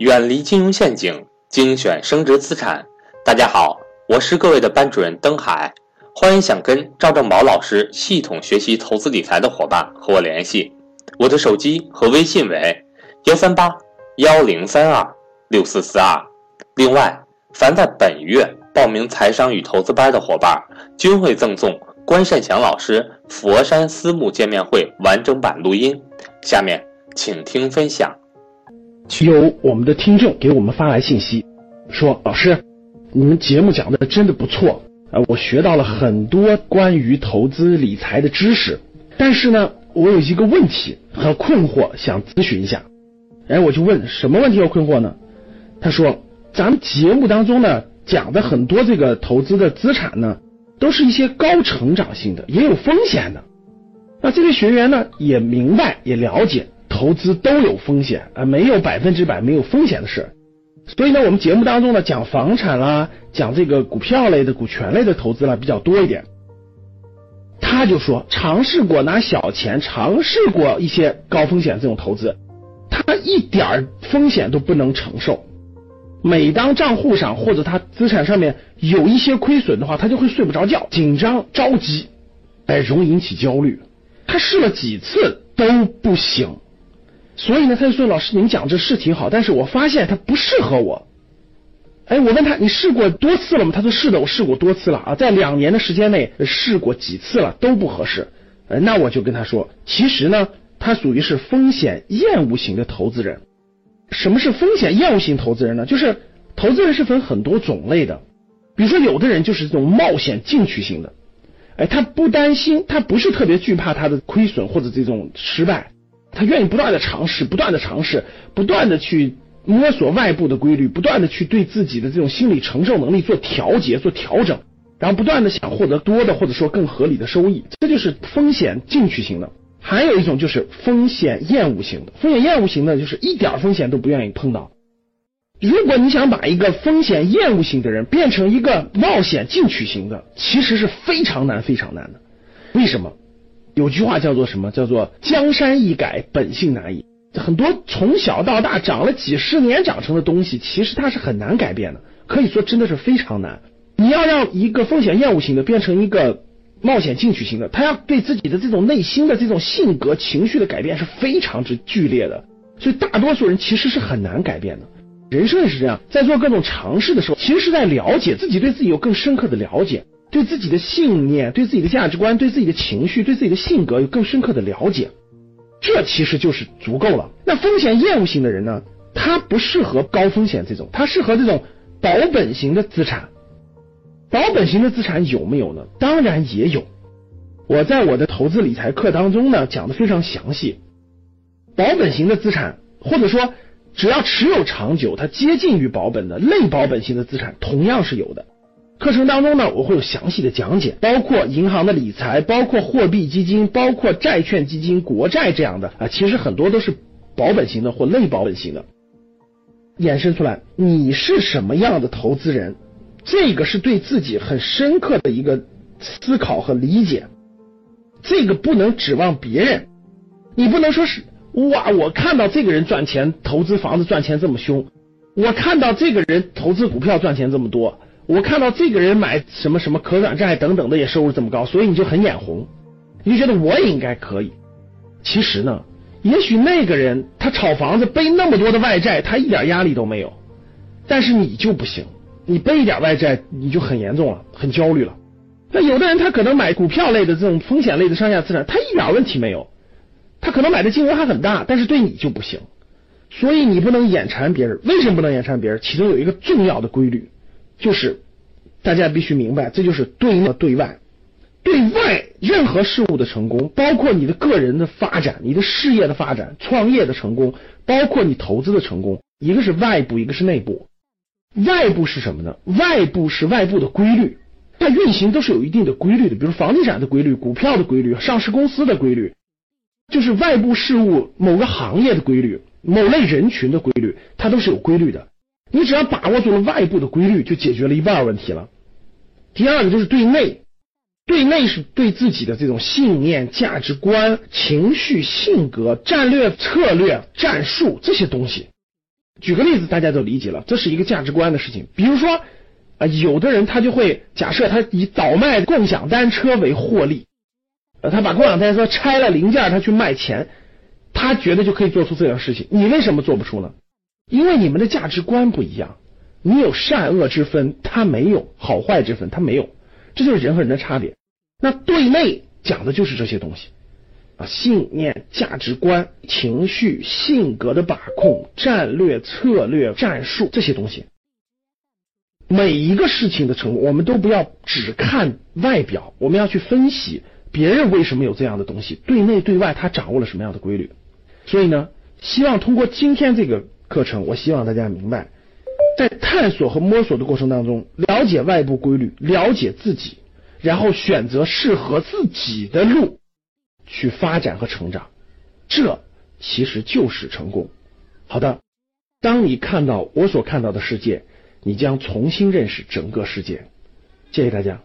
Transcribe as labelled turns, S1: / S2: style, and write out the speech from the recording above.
S1: 远离金融陷阱，精选升值资产。大家好，我是各位的班主任登海，欢迎想跟赵正宝老师系统学习投资理财的伙伴和我联系，我的手机和微信为幺三八幺零三二六四四二。另外，凡在本月报名财商与投资班的伙伴，均会赠送关善祥老师佛山私募见面会完整版录音。下面请听分享。
S2: 有我们的听众给我们发来信息，说老师，你们节目讲的真的不错啊，我学到了很多关于投资理财的知识。但是呢，我有一个问题和困惑，想咨询一下。哎，我就问什么问题和困惑呢？他说，咱们节目当中呢讲的很多这个投资的资产呢，都是一些高成长性的，也有风险的。那这位学员呢也明白也了解。投资都有风险啊，没有百分之百没有风险的事。所以呢，我们节目当中呢讲房产啦，讲这个股票类的、股权类的投资啦比较多一点。他就说尝试过拿小钱，尝试过一些高风险这种投资，他一点风险都不能承受。每当账户上或者他资产上面有一些亏损的话，他就会睡不着觉，紧张着急，哎，容易引起焦虑。他试了几次都不行。所以呢，他就说：“老师，您讲这是挺好，但是我发现它不适合我。”哎，我问他：“你试过多次了吗？”他说：“是的，我试过多次了啊，在两年的时间内试过几次了，都不合适。”，那我就跟他说：“其实呢，他属于是风险厌恶型的投资人。什么是风险厌恶型投资人呢？就是投资人是分很多种类的，比如说有的人就是这种冒险进取型的，哎，他不担心，他不是特别惧怕他的亏损或者这种失败。”他愿意不断的尝试，不断的尝试，不断的去摸索外部的规律，不断的去对自己的这种心理承受能力做调节、做调整，然后不断的想获得多的或者说更合理的收益，这就是风险进取型的。还有一种就是风险厌恶型的，风险厌恶型的就是一点风险都不愿意碰到。如果你想把一个风险厌恶型的人变成一个冒险进取型的，其实是非常难、非常难的。为什么？有句话叫做什么？叫做江山易改，本性难移。很多从小到大长了几十年长成的东西，其实它是很难改变的。可以说真的是非常难。你要让一个风险厌恶型的变成一个冒险进取型的，他要对自己的这种内心的这种性格情绪的改变是非常之剧烈的。所以大多数人其实是很难改变的。人生也是这样，在做各种尝试的时候，其实是在了解自己，对自己有更深刻的了解。对自己的信念、对自己的价值观、对自己的情绪、对自己的性格有更深刻的了解，这其实就是足够了。那风险厌恶型的人呢？他不适合高风险这种，他适合这种保本型的资产。保本型的资产有没有呢？当然也有。我在我的投资理财课当中呢讲的非常详细。保本型的资产，或者说只要持有长久，它接近于保本的类保本型的资产，同样是有的。课程当中呢，我会有详细的讲解，包括银行的理财，包括货币基金，包括债券基金、国债这样的啊，其实很多都是保本型的或类保本型的。衍生出来，你是什么样的投资人？这个是对自己很深刻的一个思考和理解。这个不能指望别人，你不能说是哇，我看到这个人赚钱，投资房子赚钱这么凶，我看到这个人投资股票赚钱这么多。我看到这个人买什么什么可转债等等的也收入这么高，所以你就很眼红，你就觉得我也应该可以。其实呢，也许那个人他炒房子背那么多的外债，他一点压力都没有，但是你就不行，你背一点外债你就很严重了，很焦虑了。那有的人他可能买股票类的这种风险类的上下资产，他一点问题没有，他可能买的金额还很大，但是对你就不行。所以你不能眼馋别人，为什么不能眼馋别人？其中有一个重要的规律。就是大家必须明白，这就是对内对外。对外任何事物的成功，包括你的个人的发展、你的事业的发展、创业的成功，包括你投资的成功，一个是外部，一个是内部。外部是什么呢？外部是外部的规律，它运行都是有一定的规律的，比如房地产的规律、股票的规律、上市公司的规律，就是外部事物某个行业的规律、某类人群的规律，它都是有规律的。你只要把握住了外部的规律，就解决了一半问题了。第二个就是对内，对内是对自己的这种信念、价值观、情绪、性格、战略、策略、战术这些东西，举个例子，大家都理解了，这是一个价值观的事情。比如说啊，有的人他就会假设他以倒卖共享单车为获利，呃，他把共享单车拆了零件，他去卖钱，他觉得就可以做出这样事情。你为什么做不出呢？因为你们的价值观不一样，你有善恶之分，他没有好坏之分，他没有，这就是人和人的差别。那对内讲的就是这些东西。啊，信念、价值观、情绪、性格的把控、战略、策略、战术这些东西，每一个事情的成功，我们都不要只看外表，我们要去分析别人为什么有这样的东西，对内对外他掌握了什么样的规律。所以呢，希望通过今天这个课程，我希望大家明白，在探索和摸索的过程当中，了解外部规律，了解自己，然后选择适合自己的路。去发展和成长，这其实就是成功。好的，当你看到我所看到的世界，你将重新认识整个世界。谢谢大家。